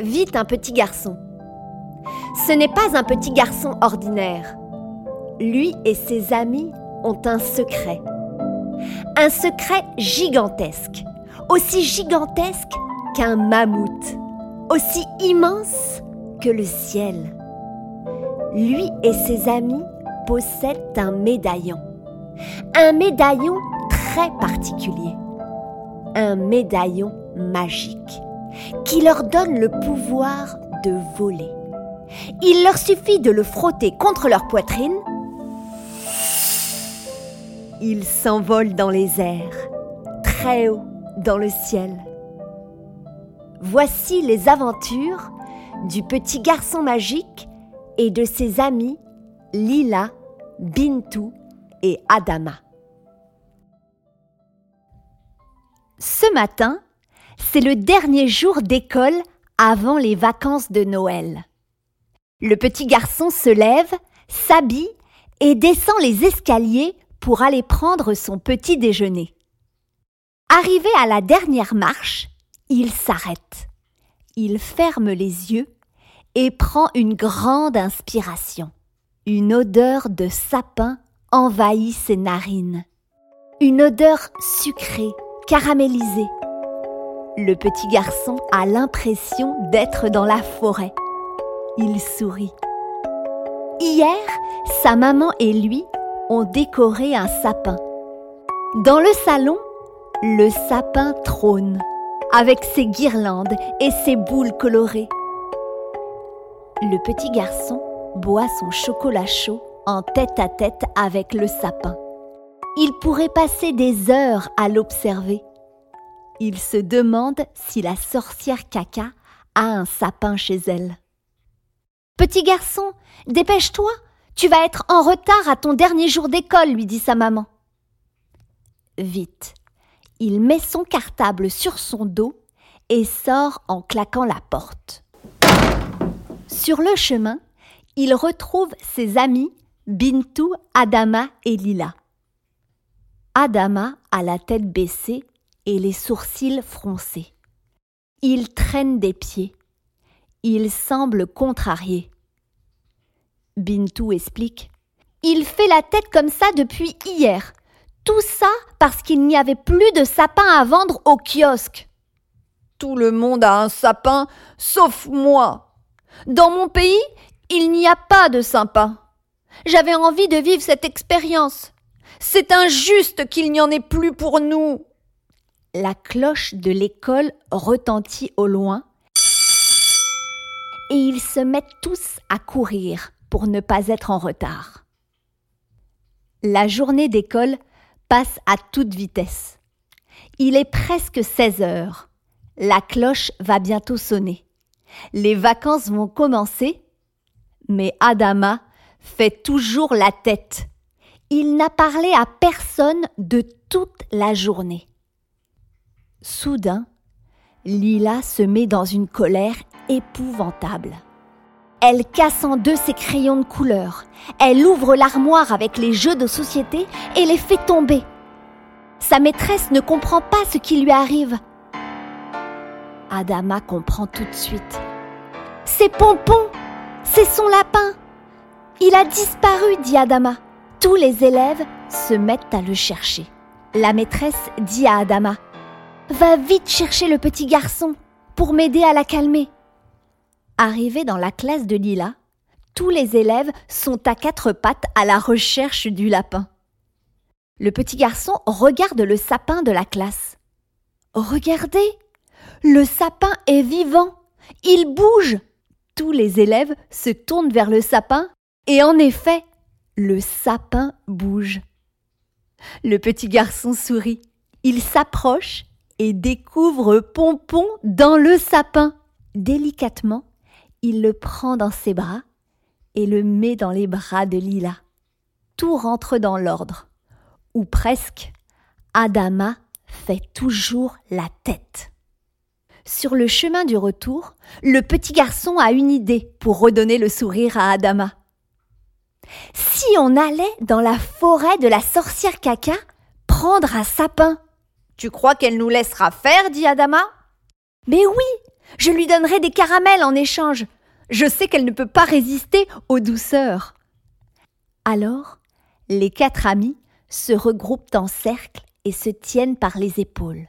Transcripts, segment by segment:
vit un petit garçon. Ce n'est pas un petit garçon ordinaire. Lui et ses amis ont un secret. Un secret gigantesque, aussi gigantesque qu'un mammouth, aussi immense que le ciel. Lui et ses amis possèdent un médaillon. Un médaillon très particulier. Un médaillon magique qui leur donne le pouvoir de voler. Il leur suffit de le frotter contre leur poitrine. Ils s'envolent dans les airs, très haut dans le ciel. Voici les aventures du petit garçon magique et de ses amis Lila, Bintou et Adama. Ce matin, c'est le dernier jour d'école avant les vacances de Noël. Le petit garçon se lève, s'habille et descend les escaliers pour aller prendre son petit déjeuner. Arrivé à la dernière marche, il s'arrête. Il ferme les yeux et prend une grande inspiration. Une odeur de sapin envahit ses narines. Une odeur sucrée, caramélisée. Le petit garçon a l'impression d'être dans la forêt. Il sourit. Hier, sa maman et lui ont décoré un sapin. Dans le salon, le sapin trône, avec ses guirlandes et ses boules colorées. Le petit garçon boit son chocolat chaud en tête à tête avec le sapin. Il pourrait passer des heures à l'observer. Il se demande si la sorcière caca a un sapin chez elle. Petit garçon, dépêche-toi, tu vas être en retard à ton dernier jour d'école, lui dit sa maman. Vite, il met son cartable sur son dos et sort en claquant la porte. Sur le chemin, il retrouve ses amis Bintou, Adama et Lila. Adama a la tête baissée et les sourcils froncés. Il traîne des pieds. Il semble contrarié. Bintou explique. Il fait la tête comme ça depuis hier. Tout ça parce qu'il n'y avait plus de sapin à vendre au kiosque. Tout le monde a un sapin, sauf moi. Dans mon pays, il n'y a pas de sapin. J'avais envie de vivre cette expérience. C'est injuste qu'il n'y en ait plus pour nous. La cloche de l'école retentit au loin et ils se mettent tous à courir pour ne pas être en retard. La journée d'école passe à toute vitesse. Il est presque 16 heures. La cloche va bientôt sonner. Les vacances vont commencer, mais Adama fait toujours la tête. Il n'a parlé à personne de toute la journée. Soudain, Lila se met dans une colère épouvantable. Elle casse en deux ses crayons de couleur. Elle ouvre l'armoire avec les jeux de société et les fait tomber. Sa maîtresse ne comprend pas ce qui lui arrive. Adama comprend tout de suite. C'est Pompon C'est son lapin Il a disparu, dit Adama. Tous les élèves se mettent à le chercher. La maîtresse dit à Adama Va vite chercher le petit garçon pour m'aider à la calmer. Arrivé dans la classe de Lila, tous les élèves sont à quatre pattes à la recherche du lapin. Le petit garçon regarde le sapin de la classe. Regardez, le sapin est vivant, il bouge. Tous les élèves se tournent vers le sapin et en effet, le sapin bouge. Le petit garçon sourit. Il s'approche et découvre Pompon dans le sapin. Délicatement, il le prend dans ses bras et le met dans les bras de Lila. Tout rentre dans l'ordre, ou presque. Adama fait toujours la tête. Sur le chemin du retour, le petit garçon a une idée pour redonner le sourire à Adama. Si on allait dans la forêt de la sorcière caca prendre un sapin Tu crois qu'elle nous laissera faire dit Adama? Mais oui, je lui donnerai des caramels en échange. Je sais qu'elle ne peut pas résister aux douceurs. Alors, les quatre amis se regroupent en cercle et se tiennent par les épaules.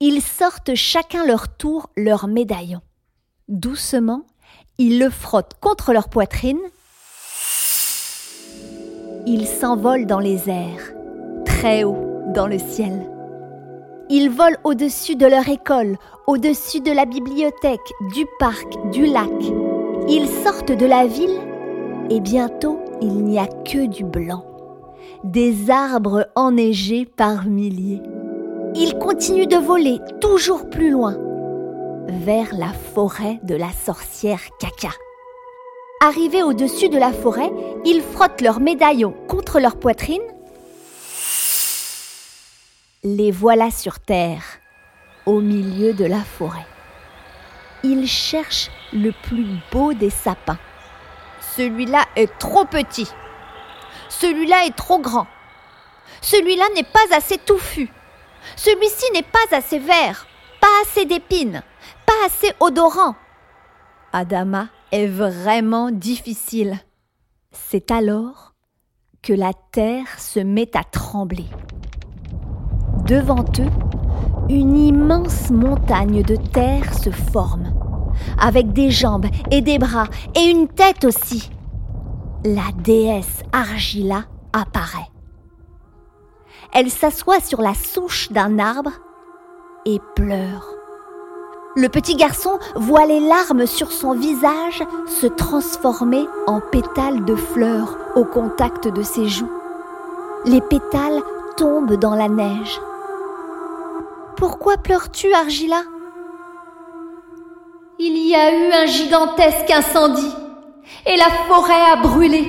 Ils sortent chacun leur tour leur médaillon. Doucement, ils le frottent contre leur poitrine. Ils s'envolent dans les airs, très haut dans le ciel. Ils volent au-dessus de leur école, au-dessus de la bibliothèque, du parc, du lac. Ils sortent de la ville et bientôt il n'y a que du blanc. Des arbres enneigés par milliers. Ils continuent de voler toujours plus loin, vers la forêt de la sorcière caca. Arrivés au-dessus de la forêt, ils frottent leurs médaillons contre leur poitrine. Les voilà sur terre, au milieu de la forêt. Ils cherchent le plus beau des sapins. Celui-là est trop petit. Celui-là est trop grand. Celui-là n'est pas assez touffu. Celui-ci n'est pas assez vert, pas assez d'épines, pas assez odorant. Adama est vraiment difficile. C'est alors que la terre se met à trembler. Devant eux, une immense montagne de terre se forme, avec des jambes et des bras et une tête aussi. La déesse Argila apparaît. Elle s'assoit sur la souche d'un arbre et pleure. Le petit garçon voit les larmes sur son visage se transformer en pétales de fleurs au contact de ses joues. Les pétales tombent dans la neige. Pourquoi pleures-tu, Argila? Il y a eu un gigantesque incendie et la forêt a brûlé.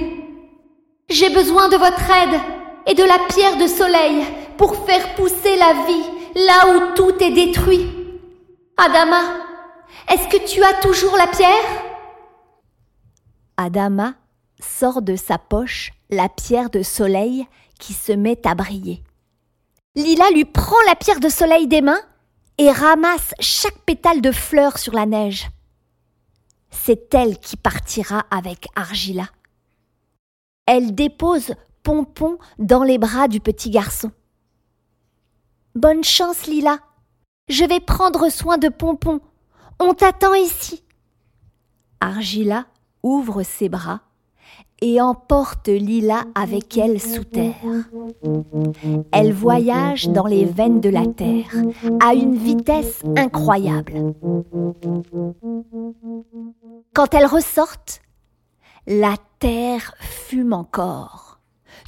J'ai besoin de votre aide et de la pierre de soleil pour faire pousser la vie là où tout est détruit. Adama, est-ce que tu as toujours la pierre? Adama sort de sa poche la pierre de soleil qui se met à briller. Lila lui prend la pierre de soleil des mains et ramasse chaque pétale de fleurs sur la neige. C'est elle qui partira avec Argila. Elle dépose Pompon dans les bras du petit garçon. Bonne chance, Lila. Je vais prendre soin de Pompon. On t'attend ici. Argila ouvre ses bras et emporte Lila avec elle sous terre. Elle voyage dans les veines de la terre à une vitesse incroyable. Quand elles ressortent, la terre fume encore.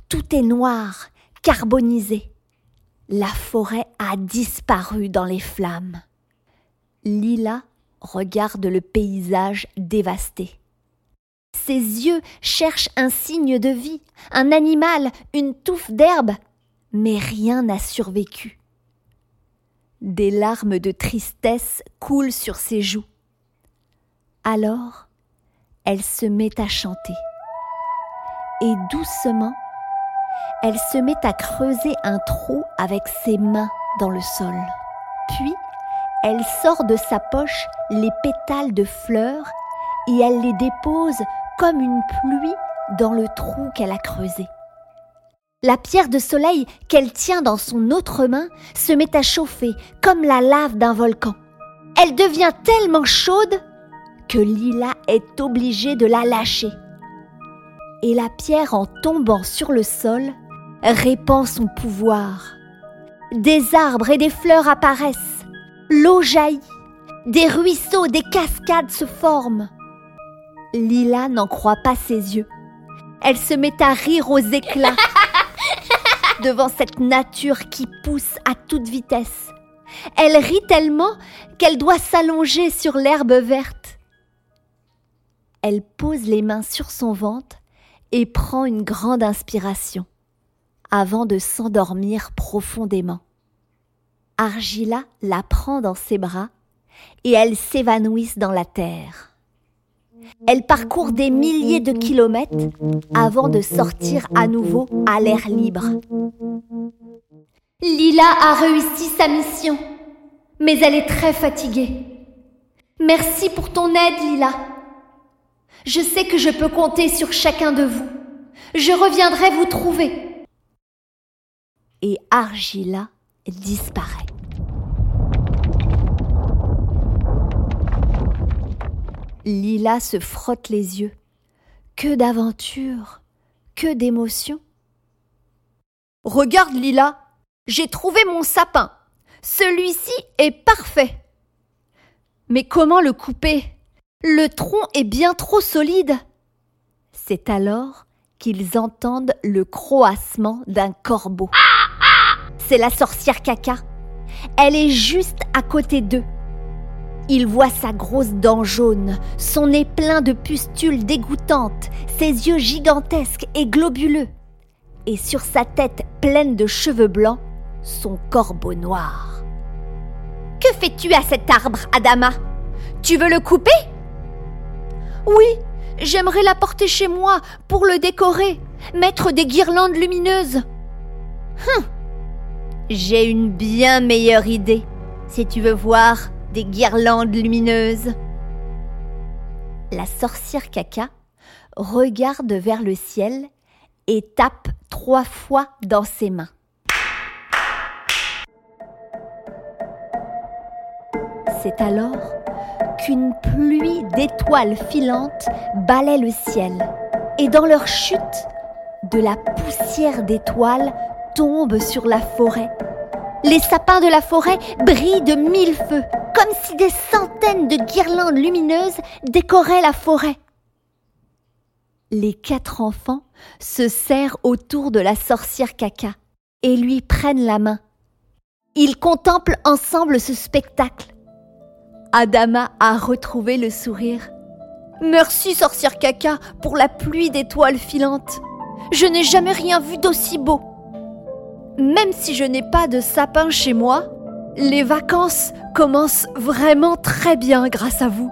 Tout est noir, carbonisé. La forêt a disparu dans les flammes. Lila regarde le paysage dévasté. Ses yeux cherchent un signe de vie, un animal, une touffe d'herbe, mais rien n'a survécu. Des larmes de tristesse coulent sur ses joues. Alors, elle se met à chanter. Et doucement, elle se met à creuser un trou avec ses mains dans le sol. Puis, elle sort de sa poche les pétales de fleurs et elle les dépose comme une pluie dans le trou qu'elle a creusé. La pierre de soleil qu'elle tient dans son autre main se met à chauffer comme la lave d'un volcan. Elle devient tellement chaude que Lila est obligée de la lâcher. Et la pierre en tombant sur le sol répand son pouvoir. Des arbres et des fleurs apparaissent, l'eau jaillit, des ruisseaux, des cascades se forment. Lila n'en croit pas ses yeux. Elle se met à rire aux éclats devant cette nature qui pousse à toute vitesse. Elle rit tellement qu'elle doit s'allonger sur l'herbe verte. Elle pose les mains sur son ventre et prend une grande inspiration avant de s'endormir profondément. Argila la prend dans ses bras et elles s'évanouissent dans la terre. Elle parcourt des milliers de kilomètres avant de sortir à nouveau à l'air libre. Lila a réussi sa mission, mais elle est très fatiguée. Merci pour ton aide, Lila. Je sais que je peux compter sur chacun de vous. Je reviendrai vous trouver. Et Argila disparaît. Lila se frotte les yeux. Que d'aventures, que d'émotions. Regarde Lila, j'ai trouvé mon sapin. Celui-ci est parfait. Mais comment le couper? Le tronc est bien trop solide. C'est alors qu'ils entendent le croassement d'un corbeau. C'est la sorcière caca. Elle est juste à côté d'eux. Il voit sa grosse dent jaune, son nez plein de pustules dégoûtantes, ses yeux gigantesques et globuleux, et sur sa tête pleine de cheveux blancs, son corbeau noir. Que fais-tu à cet arbre, Adama? Tu veux le couper? Oui, j'aimerais l'apporter chez moi pour le décorer, mettre des guirlandes lumineuses. Hum, J'ai une bien meilleure idée, si tu veux voir des guirlandes lumineuses. La sorcière caca regarde vers le ciel et tape trois fois dans ses mains. C'est alors qu'une pluie d'étoiles filantes balaie le ciel, et dans leur chute, de la poussière d'étoiles tombe sur la forêt. Les sapins de la forêt brillent de mille feux, comme si des centaines de guirlandes lumineuses décoraient la forêt. Les quatre enfants se serrent autour de la sorcière caca et lui prennent la main. Ils contemplent ensemble ce spectacle. Adama a retrouvé le sourire. Merci, sorcière caca, pour la pluie d'étoiles filantes. Je n'ai jamais rien vu d'aussi beau. Même si je n'ai pas de sapin chez moi, les vacances commencent vraiment très bien grâce à vous.